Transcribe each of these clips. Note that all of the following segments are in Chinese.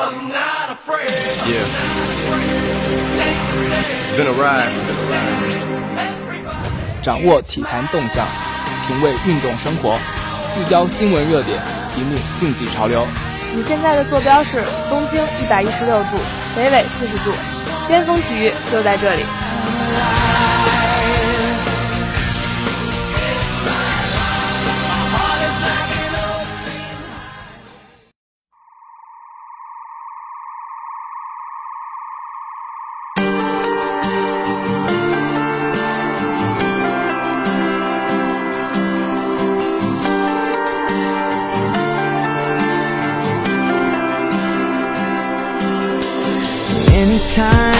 Yeah. It's been a ride. 掌握体坛动向，品味运动生活，聚焦新闻热点，一目竞技潮流。你现在的坐标是东经一百一十六度，北纬四十度，巅峰体育就在这里。周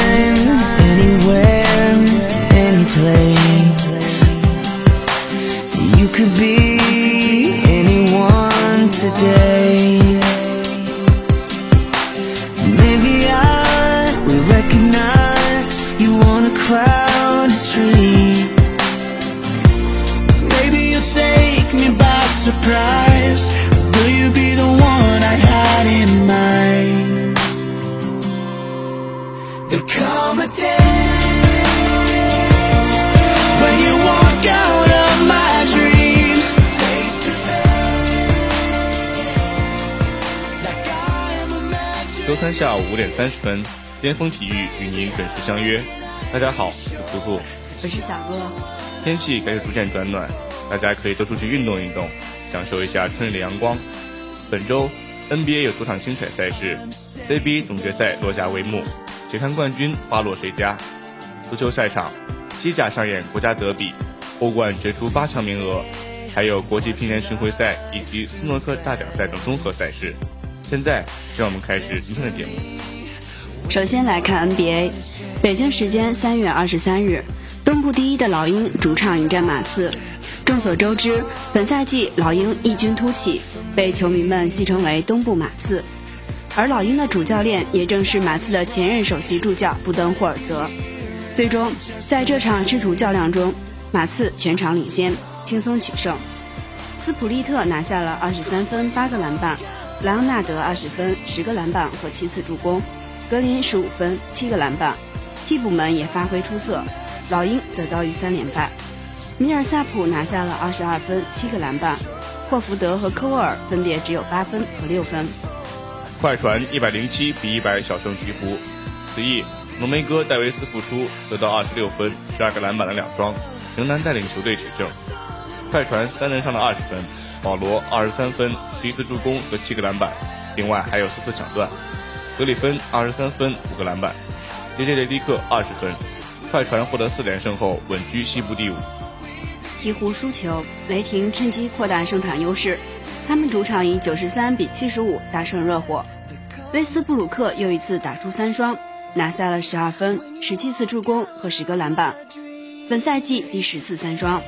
点三十分，巅峰体育与您准时相约。大家好，我是图图，我是小哥。天气开始逐渐转暖，大家可以多出去运动运动，享受一下春日的阳光。本周 NBA 有多场精彩赛事，CBA 总决赛落下帷幕，且看冠军花落谁家。足球赛场，西甲上演国家德比，欧冠决出八强名额，还有国际乒联巡回赛以及斯诺克大奖赛等综合赛事。现在，让我们开始今天的节目。首先来看 NBA，北京时间三月二十三日，东部第一的老鹰主场迎战马刺。众所周知，本赛季老鹰异军突起，被球迷们戏称为“东部马刺”。而老鹰的主教练也正是马刺的前任首席助教布登霍尔泽。最终，在这场师徒较量中，马刺全场领先，轻松取胜。斯普利特拿下了二十三分、八个篮板。莱昂纳德二十分、十个篮板和七次助攻，格林十五分、七个篮板，替补们也发挥出色。老鹰则遭遇三连败，米尔萨普拿下了二十二分、七个篮板，霍福德和科沃尔分别只有八分和六分。快船一百零七比一百小胜鹈鹕，此役浓眉哥戴维斯复出，得到二十六分、十二个篮板的两双，仍然带领球队取胜。快船三人上了二十分。保罗二十三分，十一次助攻和七个篮板，另外还有四次抢断。格里芬二十三分，五个篮板。杰杰雷迪克二十分。快船获得四连胜后稳居西部第五。鹈鹕输球，雷霆趁机扩大胜场优势，他们主场以九十三比七十五大胜热火。威斯布鲁克又一次打出三双，拿下了十二分、十七次助攻和十个篮板，本赛季第十次三双。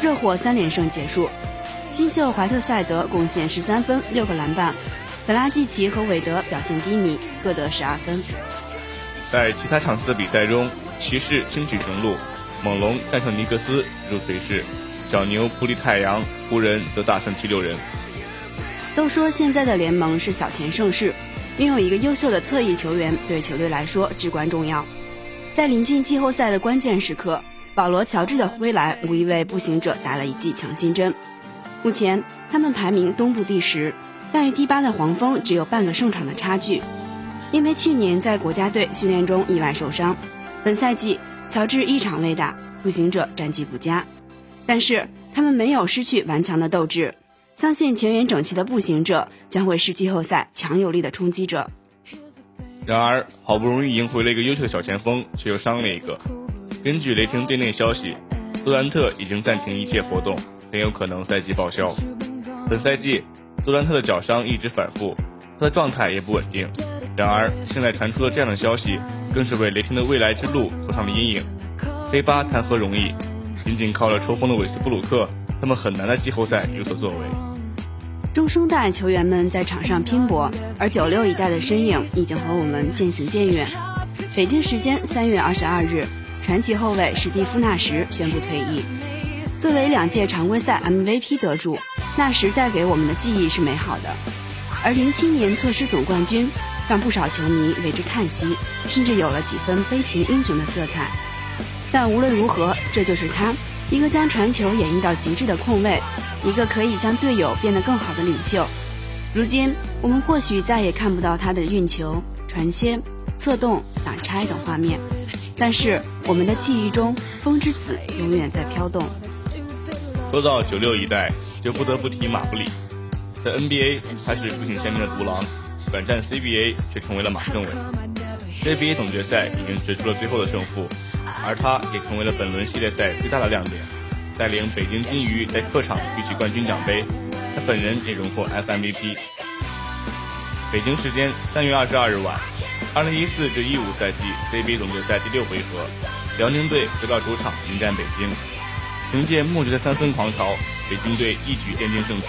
热火三连胜结束。新秀怀特塞德贡献十三分六个篮板，德拉季奇和韦德表现低迷，各得十二分。在其他场次的比赛中，骑士轻取雄鹿，猛龙战胜尼克斯入颓势，小牛不敌太阳，湖人则大胜七六人。都说现在的联盟是小前盛世，拥有一个优秀的侧翼球员对球队来说至关重要。在临近季后赛的关键时刻，保罗乔治的归来无疑为步行者打了一剂强心针。目前他们排名东部第十，但与第八的黄蜂只有半个胜场的差距。因为去年在国家队训练中意外受伤，本赛季乔治一场未打，步行者战绩不佳。但是他们没有失去顽强的斗志，相信全员整齐的步行者将会是季后赛强有力的冲击者。然而，好不容易赢回了一个优秀的小前锋，却又伤了一个。根据雷霆队内消息，杜兰特已经暂停一切活动。很有可能赛季报销。本赛季，杜兰特的脚伤一直反复，他的状态也不稳定。然而，现在传出了这样的消息，更是为雷霆的未来之路铺上了阴影。黑八谈何容易？仅仅靠了抽风的韦斯布鲁克，他们很难在季后赛有所作为。中生代球员们在场上拼搏，而九六一代的身影已经和我们渐行渐远。北京时间三月二十二日，传奇后卫史蒂夫·纳什宣布退役。作为两届常规赛 MVP 得主，那时带给我们的记忆是美好的。而零七年错失总冠军，让不少球迷为之叹息，甚至有了几分悲情英雄的色彩。但无论如何，这就是他，一个将传球演绎到极致的控卫，一个可以将队友变得更好的领袖。如今，我们或许再也看不到他的运球、传切、策动、挡拆等画面，但是我们的记忆中，风之子永远在飘动。说到九六一代，就不得不提马布里。在 NBA，他是父亲鲜明的独狼，转战 CBA 却成为了马政委。CBA 总决赛已经决出了最后的胜负，而他也成为了本轮系列赛最大的亮点，带领北京金鱼在客场举起冠军奖杯。他本人也荣获 FMVP。北京时间三月二十二日晚，二零一四至一五赛季 CBA 总决赛第六回合，辽宁队回到主场迎战北京。凭借莫局的三分狂潮，北京队一举奠定胜局，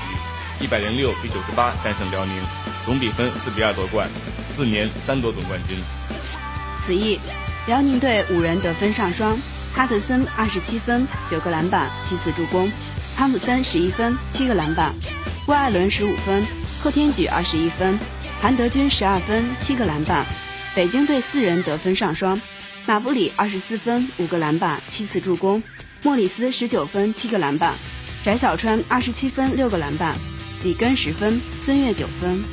一百零六比九十八战胜辽宁，总比分四比二夺冠，四年三夺总冠军。此役，辽宁队五人得分上双，哈德森二十七分九个篮板七次助攻，汤普森十一分七个篮板，郭艾伦十五分，贺天举二十一分，韩德君十二分七个篮板。北京队四人得分上双，马布里二十四分五个篮板七次助攻。莫里斯十九分七个篮板，翟小川二十七分六个篮板，里根十分，孙悦九分。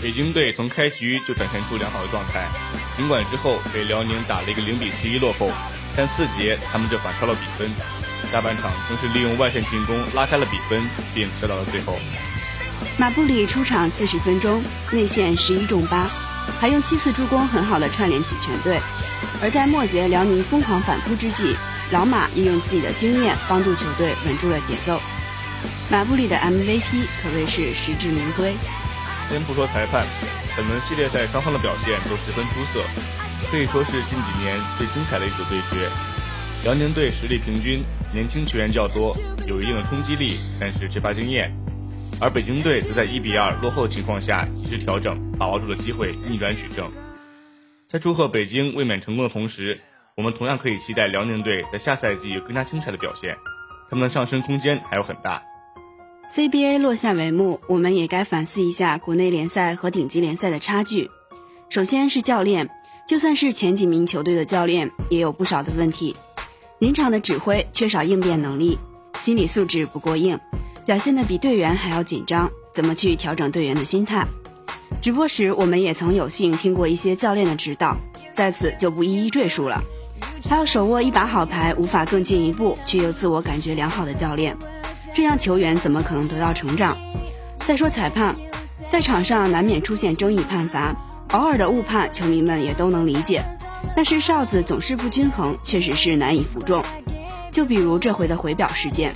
北京队从开局就展现出良好的状态，尽管之后被辽宁打了一个零比十一落后，但四节他们就反超了比分。下半场更是利用外线进攻拉开了比分，并射到了最后。马布里出场四十分钟，内线十一中八，还用七次助攻很好的串联起全队。而在末节辽宁疯狂反扑之际。老马也用自己的经验帮助球队稳住了节奏。马布里的 MVP 可谓是实至名归。先不说裁判，本轮系列赛双方的表现都十分出色，可以说是近几年最精彩的一组对决。辽宁队实力平均，年轻球员较多，有一定的冲击力，但是缺乏经验；而北京队则在一比二落后情况下及时调整，把握住了机会，逆转取胜。在祝贺北京卫冕成功的同时，我们同样可以期待辽宁队在下赛季有更加精彩的表现，他们的上升空间还有很大。CBA 落下帷幕，我们也该反思一下国内联赛和顶级联赛的差距。首先是教练，就算是前几名球队的教练，也有不少的问题。临场的指挥缺少应变能力，心理素质不过硬，表现的比队员还要紧张，怎么去调整队员的心态？直播时我们也曾有幸听过一些教练的指导，在此就不一一赘述了。还要手握一把好牌，无法更进一步却又自我感觉良好的教练，这样球员怎么可能得到成长？再说裁判，在场上难免出现争议判罚，偶尔的误判，球迷们也都能理解。但是哨子总是不均衡，确实是难以服众。就比如这回的回表事件，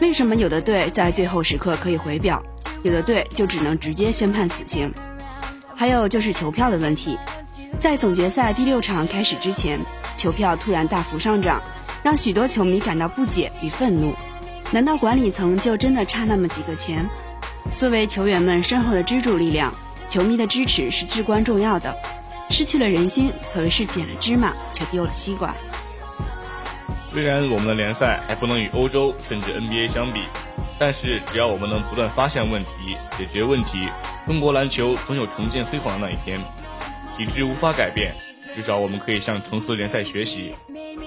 为什么有的队在最后时刻可以回表，有的队就只能直接宣判死刑？还有就是球票的问题。在总决赛第六场开始之前，球票突然大幅上涨，让许多球迷感到不解与愤怒。难道管理层就真的差那么几个钱？作为球员们身后的支柱力量，球迷的支持是至关重要的。失去了人心，可谓是捡了芝麻却丢了西瓜。虽然我们的联赛还不能与欧洲甚至 NBA 相比，但是只要我们能不断发现问题、解决问题，中国篮球总有重见辉煌的那一天。体制无法改变，至少我们可以向成熟的联赛学习。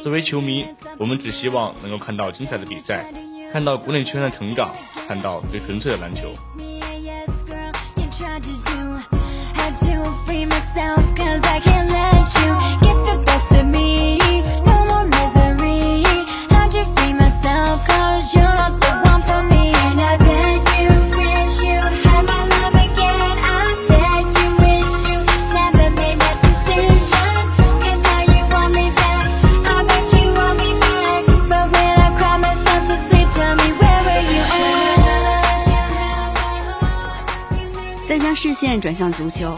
作为球迷，我们只希望能够看到精彩的比赛，看到国内球员的成长，看到最纯粹的篮球。线转向足球，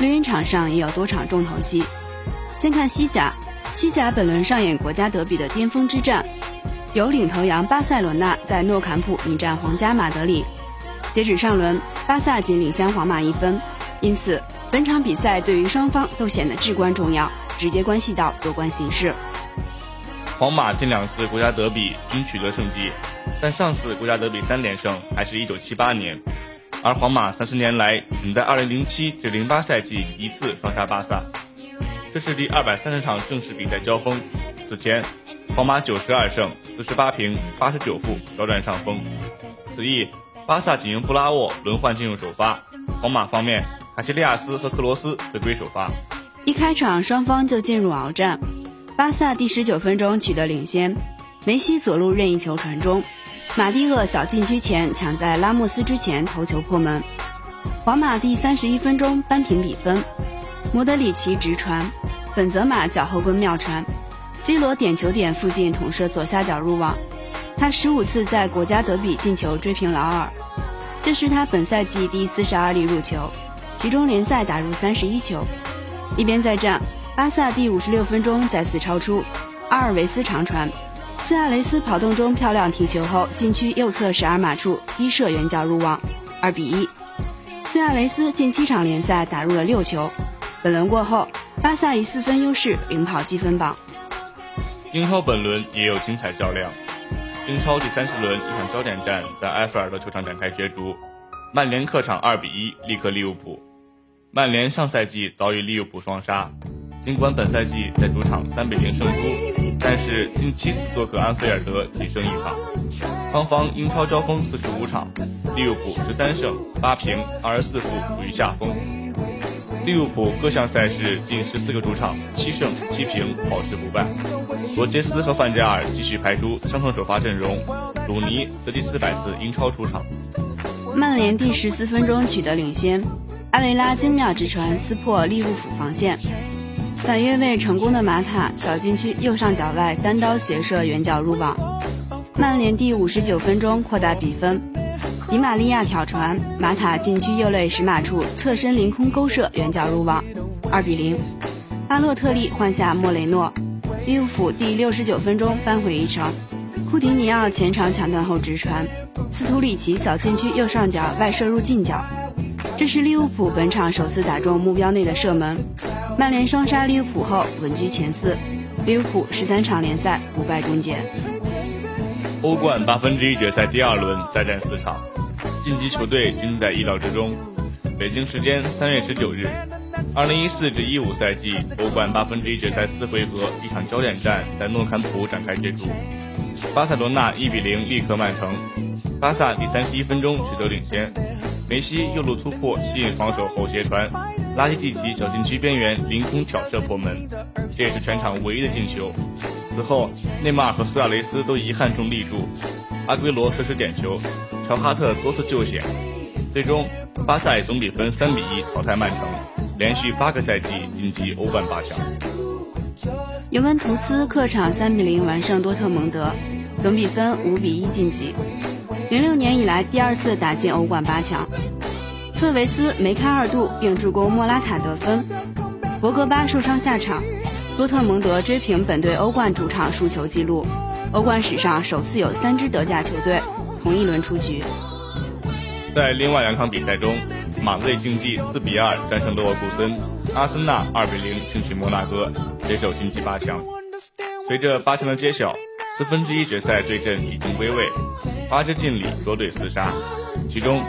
绿茵场上也有多场重头戏。先看西甲，西甲本轮上演国家德比的巅峰之战，由领头羊巴塞罗那在诺坎普迎战皇家马德里。截止上轮，巴萨仅领先皇马一分，因此本场比赛对于双方都显得至关重要，直接关系到夺冠形势。皇马近两次国家德比均取得胜绩，但上次国家德比三连胜还是一九七八年。而皇马三十年来仅在2007至08赛季一次双杀巴萨，这是第二百三十场正式比赛交锋。此前，皇马九十二胜四十八平八十九负，稍占上风。此役，巴萨仅用布拉沃轮换进入首发，皇马方面卡西利亚斯和克罗斯回归首发。一开场，双方就进入鏖战。巴萨第十九分钟取得领先，梅西左路任意球传中，马蒂厄小禁区前抢在拉莫斯之前头球破门。皇马第三十一分钟扳平比分，莫德里奇直传，本泽马脚后跟妙传，C 罗点球点附近捅射左下角入网。他十五次在国家德比进球追平劳尔，这是他本赛季第四十二粒入球，其中联赛打入三十一球。一边再战，巴萨第五十六分钟再次超出，阿尔维斯长传，苏亚雷斯跑动中漂亮提球后，禁区右侧十二码处低射远角入网，二比一。苏亚雷斯近七场联赛打入了六球。本轮过后，巴萨以四分优势领跑积分榜。英超本轮也有精彩较量，英超第三十轮一场焦点战在埃菲尔德球场展开角逐，曼联客场二比一力克利物浦。曼联上赛季遭遇利物浦双杀，尽管本赛季在主场三比零胜出，但是近七次做客安菲尔德仅胜一场。双方英超交锋四十五场，利物浦十三胜八平二十四负处于下风。利物浦各项赛事近十四个主场七胜七平保持不败。罗杰斯和范加尔继续排出相同首发阵容，鲁尼则第四百次英超出场。曼联第十四分钟取得领先。阿雷拉精妙直传撕破利物浦防线，反越位成功的马塔小禁区右上角外单刀斜射远角入网。曼联第五十九分钟扩大比分，迪玛利亚挑传，马塔禁区右肋十码处侧身凌空勾射远角入网，二比零。巴洛特利换下莫雷诺，利物浦第六十九分钟扳回一城。库蒂尼奥前场抢断后直传，斯图里奇小禁区右上角外射入近角。这是利物浦本场首次打中目标内的射门。曼联双杀利物浦后稳居前四，利物浦十三场联赛不败终结。欧冠八分之一决赛第二轮再战四场，晋级球队均在意料之中。北京时间三月十九日，二零一四至一五赛季欧冠八分之一决赛四回合一场焦点战在诺坎普展开角逐，巴塞罗那一比零力克曼城，巴萨第三十一分钟取得领先。梅西右路突破，吸引防守后斜传，拉基蒂奇小禁区边缘凌空挑射破门，这也是全场唯一的进球。此后，内马尔和苏亚雷斯都遗憾中立柱，阿圭罗射失点球，乔哈特多次救险。最终，巴萨总比分三比一淘汰曼城，连续八个赛季晋级欧冠八强。尤文图斯客场三比零完胜多特蒙德，总比分五比一晋级。零六年以来第二次打进欧冠八强，特维斯梅开二度并助攻莫拉塔得分，博格巴受伤下场，多特蒙德追平本队欧冠主场输球纪录，欧冠史上首次有三支德甲球队同一轮出局。在另外两场比赛中，马德里竞技四比二战胜勒沃库森，阿森纳二比零轻取摩纳哥，携手晋级八强。随着八强的揭晓，四分之一决赛对阵已经归位。八支劲旅多队厮杀，其中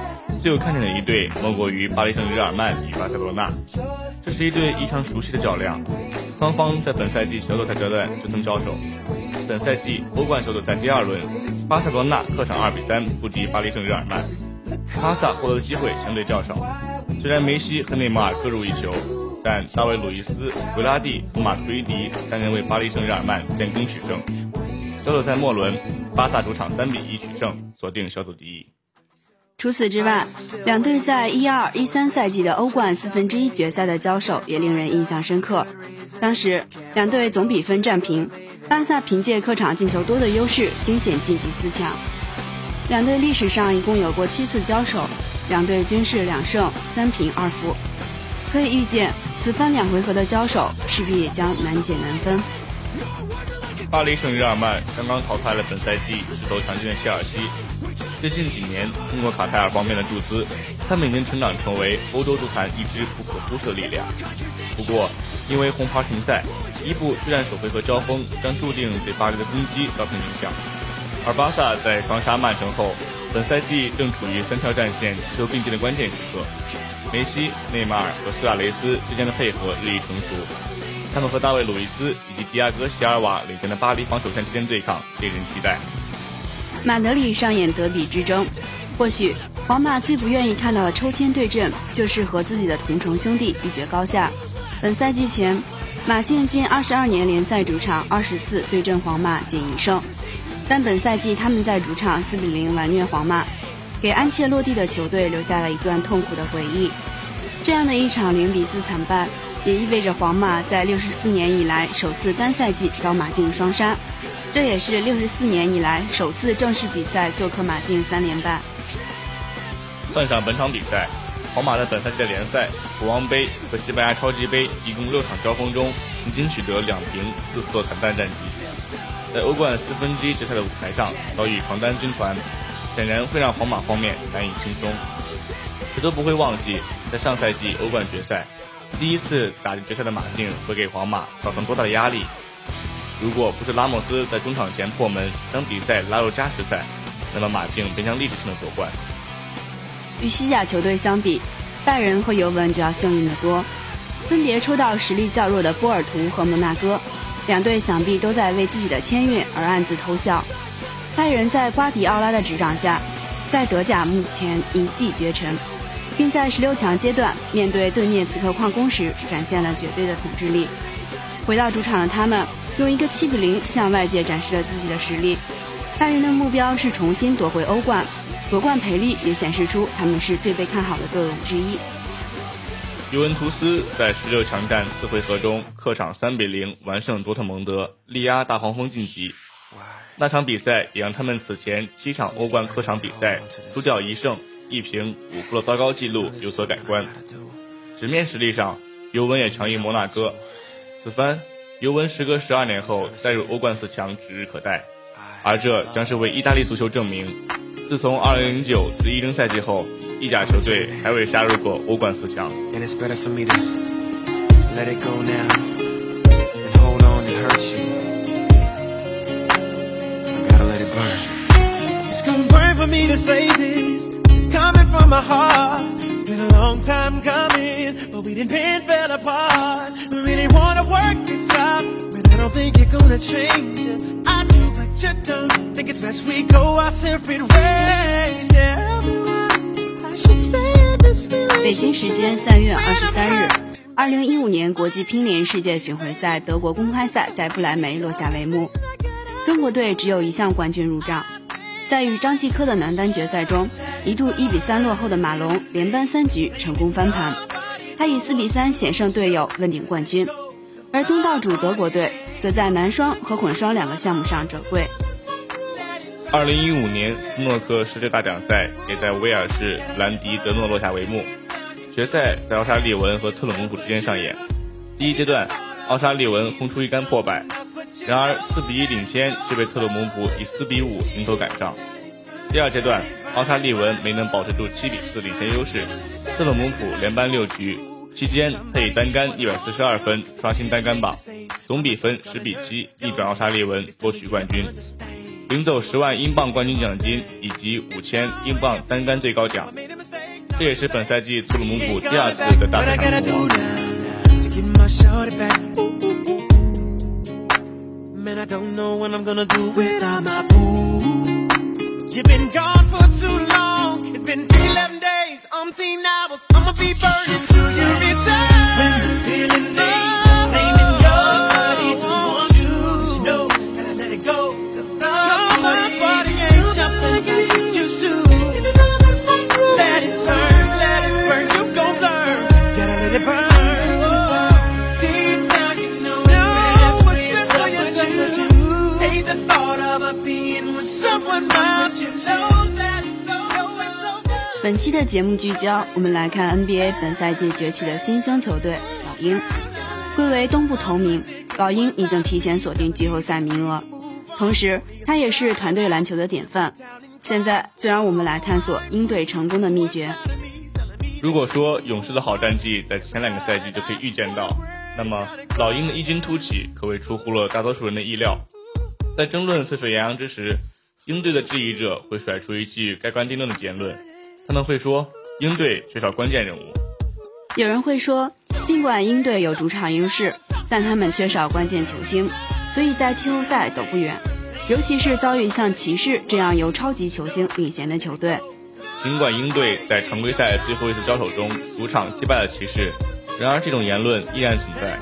最有看点的一队莫过于巴黎圣日耳曼与巴塞罗那。这是一对异常熟悉的较量，双方在本赛季小组赛阶段就曾交手。本赛季欧冠小组赛第二轮，巴塞罗那客场二比三不敌巴黎圣日耳曼，巴萨获得的机会相对较少。虽然梅西和内马尔各入一球，但大卫·鲁伊斯、维拉蒂和马图伊迪三人为巴黎圣日耳曼建功取胜。小组赛末轮。巴萨主场三比一取胜，锁定小组第一。除此之外，两队在一二一三赛季的欧冠四分之一决赛的交手也令人印象深刻。当时两队总比分战平，巴萨凭借客场进球多的优势惊险晋级四强。两队历史上一共有过七次交手，两队均是两胜三平二负。可以预见，此番两回合的交手势必也将难解难分。巴黎圣日耳曼刚刚淘汰了本赛季势头强劲的切尔西。最近几年，通过卡塔尔方面的注资，他们已经成长成为欧洲足坛一支不可忽视的力量。不过，因为红牌停赛，伊布对战首回合交锋将注定对巴黎的攻击造成影响。而巴萨在双杀曼城后，本赛季正处于三条战线齐头并进的关键时刻，梅西、内马尔和苏亚雷斯之间的配合日益成熟，他们和大卫·鲁伊斯以及迪亚哥·席尔瓦领衔的巴黎防守线之间对抗令人期待。马德里上演德比之争，或许皇马最不愿意看到的抽签对阵就是和自己的同城兄弟一决高下。本赛季前，马竞近二十二年联赛主场二十次对阵皇马仅一胜，但本赛季他们在主场四比零完虐皇马，给安切洛蒂的球队留下了一段痛苦的回忆。这样的一场零比四惨败，也意味着皇马在六十四年以来首次单赛季遭马竞双杀。这也是六十四年以来首次正式比赛做客马竞三连败。算上本场比赛，皇马在本赛季的联赛、国王杯和西班牙超级杯一共六场交锋中，仅仅取得两平四负的惨淡战绩。在欧冠四分之一决赛的舞台上遭遇床单军团，显然会让皇马方面难以轻松。谁都不会忘记，在上赛季欧冠决赛第一次打进决赛的马竞会给皇马造成多大的压力。如果不是拉莫斯在中场前破门，将比赛拉入加时赛，那么马竞便将历史性的夺冠。与西甲球队相比，拜仁和尤文就要幸运得多，分别抽到实力较弱的波尔图和摩纳哥，两队想必都在为自己的签运而暗自偷笑。拜仁在瓜迪奥拉的执掌下，在德甲目前一骑绝尘，并在十六强阶段面对顿涅茨克矿工时展现了绝对的统治力。回到主场的他们。用一个七比零向外界展示了自己的实力。拜仁的目标是重新夺回欧冠，夺冠赔率也显示出他们是最被看好的队伍之一。尤文图斯在十六强战四回合中客场三比零完胜多特蒙德，力压大黄蜂晋级。那场比赛也让他们此前七场欧冠客场比赛输掉一胜一平五负的糟糕记录有所改观。纸面实力上，尤文也强于摩纳哥。此番。尤文时隔十二年后再入欧冠四强指日可待，而这将是为意大利足球证明，自从二零零九至一零赛季后，意甲球队还未杀入过欧冠四强。Been a long time coming, but we didn't pin fell apart. We really wanna work this out, but I don't think you're gonna change it. I do, but you don't. Think it's best we go our separate ways. Yeah, I should say this feeling. 北京时间三月二十三日，二零一五年国际乒联世界巡回赛德国公开赛在不来梅落下帷幕。中国队只有一项冠军入账，在与张继科的男单决赛中。一度一比三落后的马龙连扳三局成功翻盘，他以四比三险胜队友问鼎冠军，而东道主德国队则在男双和混双两个项目上折桂。二零一五年斯诺克世界大奖赛也在威尔士兰迪德诺落下帷幕，决赛在奥沙利文和特鲁姆普之间上演。第一阶段，奥沙利文轰出一杆破百，然而四比一领先却被特鲁蒙普以四比五迎头赶上。第二阶段。奥沙利文没能保持住七比四领先优势，特鲁蒙普连扳六局，期间他以单杆一百四十二分刷新单杆榜，总比分十比七逆转奥沙利文夺取冠军，领走十万英镑冠军奖金以及五千英镑单杆最高奖，这也是本赛季特鲁蒙普第二次的大赛成功。You've been gone for too long. It's been 11 days, umpteen hours. I'ma be burning till you 节目聚焦，我们来看 NBA 本赛季崛起的新兴球队老鹰。归为东部头名，老鹰已经提前锁定季后赛名额，同时它也是团队篮球的典范。现在就让我们来探索鹰队成功的秘诀。如果说勇士的好战绩在前两个赛季就可以预见到，那么老鹰的异军突起可谓出乎了大多数人的意料。在争论沸沸扬扬之时。鹰队的质疑者会甩出一句盖棺定论的结论，他们会说鹰队缺少关键人物。有人会说，尽管鹰队有主场优势，但他们缺少关键球星，所以在季后赛走不远。尤其是遭遇像骑士这样由超级球星领衔的球队。尽管鹰队在常规赛最后一次交手中主场击败了骑士，然而这种言论依然存在。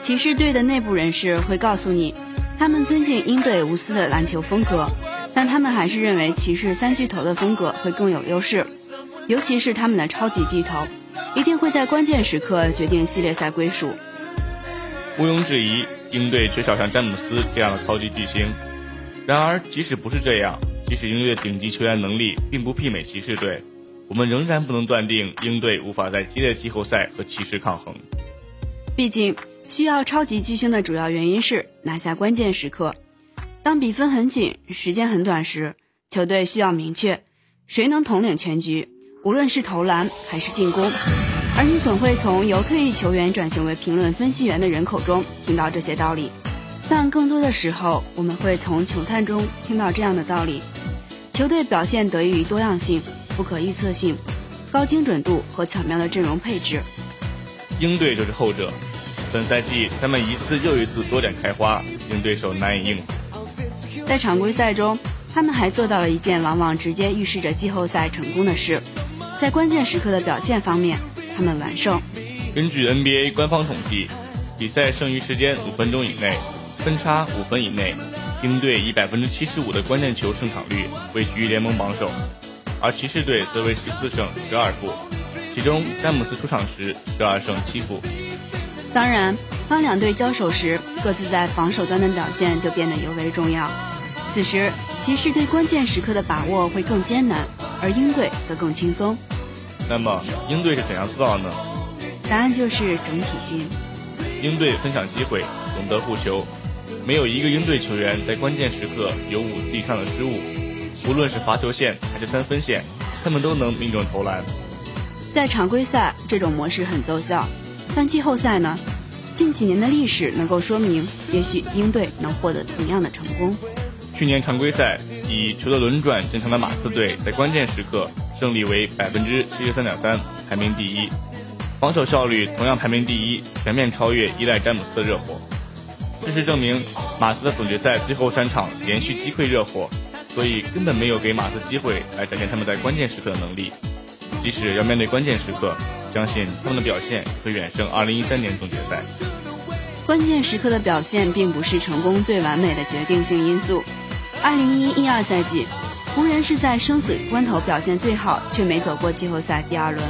骑士队的内部人士会告诉你，他们尊敬鹰队无私的篮球风格，但他们还是认为骑士三巨头的风格会更有优势，尤其是他们的超级巨头，一定会在关键时刻决定系列赛归属。毋庸置疑，鹰队缺少像詹姆斯这样的超级巨星。然而，即使不是这样，即使鹰队顶级球员能力并不媲美骑士队，我们仍然不能断定鹰队无法在激烈季后赛和骑士抗衡。毕竟，需要超级巨星的主要原因是拿下关键时刻。当比分很紧、时间很短时，球队需要明确谁能统领全局，无论是投篮还是进攻。而你总会从由退役球员转型为评论分析员的人口中听到这些道理，但更多的时候，我们会从球探中听到这样的道理：球队表现得益于多样性、不可预测性、高精准度和巧妙的阵容配置。鹰队就是后者。本赛季他们一次又一次多点开花，令对手难以应付。在常规赛中，他们还做到了一件往往直接预示着季后赛成功的事，在关键时刻的表现方面。他们完胜。根据 NBA 官方统计，比赛剩余时间五分钟以内，分差五分以内，鹰队以百分之七十五的关键球胜场率位居联盟榜首，而骑士队则为十四胜十二负，其中詹姆斯出场时十二胜七负。当然，当两队交手时，各自在防守端的表现就变得尤为重要。此时，骑士对关键时刻的把握会更艰难，而鹰队则更轻松。那么鹰队是怎样做到的呢？答案就是整体性。鹰队分享机会，懂得护球，没有一个鹰队球员在关键时刻有五次以上的失误。无论是罚球线还是三分线，他们都能命中投篮。在常规赛，这种模式很奏效，但季后赛呢？近几年的历史能够说明，也许鹰队能获得同样的成功。去年常规赛以球的轮转见长的马刺队，在关键时刻。胜利为百分之七十三点三，排名第一；防守效率同样排名第一，全面超越依赖詹姆斯的热火。事实证明，马刺的总决赛最后三场连续击溃热火，所以根本没有给马刺机会来展现他们在关键时刻的能力。即使要面对关键时刻，相信他们的表现会远胜二零一三年总决赛。关键时刻的表现并不是成功最完美的决定性因素。二零一一二赛季。湖人是在生死关头表现最好，却没走过季后赛第二轮，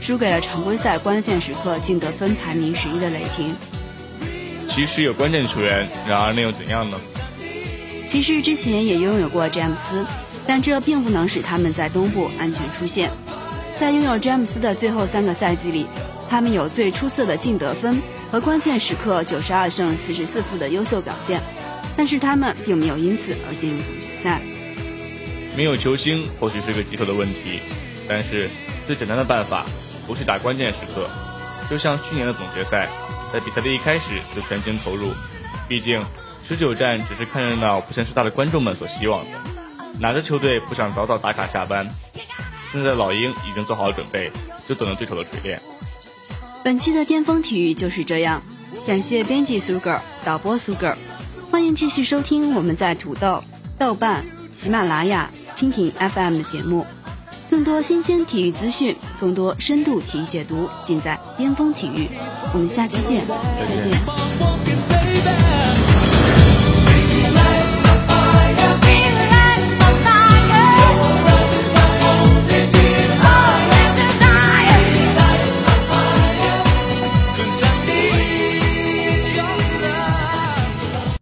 输给了常规赛关键时刻净得分排名十一的雷霆。骑士有关键球员，然而那又怎样呢？骑士之前也拥有过詹姆斯，但这并不能使他们在东部安全出线。在拥有詹姆斯的最后三个赛季里，他们有最出色的净得分和关键时刻九十二胜四十四负的优秀表现，但是他们并没有因此而进入总决赛。没有球星或许是个棘手的问题，但是最简单的办法不是打关键时刻，就像去年的总决赛，在比赛的一开始就全情投入。毕竟持久战只是看热闹不嫌事大的观众们所希望的，哪个球队不想早早打卡下班？现在老鹰已经做好了准备，就等着对手的锤炼。本期的巅峰体育就是这样，感谢编辑 Sugar、导播 Sugar，，欢迎继续收听我们在土豆、豆瓣、喜马拉雅。蜻蜓 FM 的节目，更多新鲜体育资讯，更多深度体育解读，尽在巅峰体育。我们下期见，再见。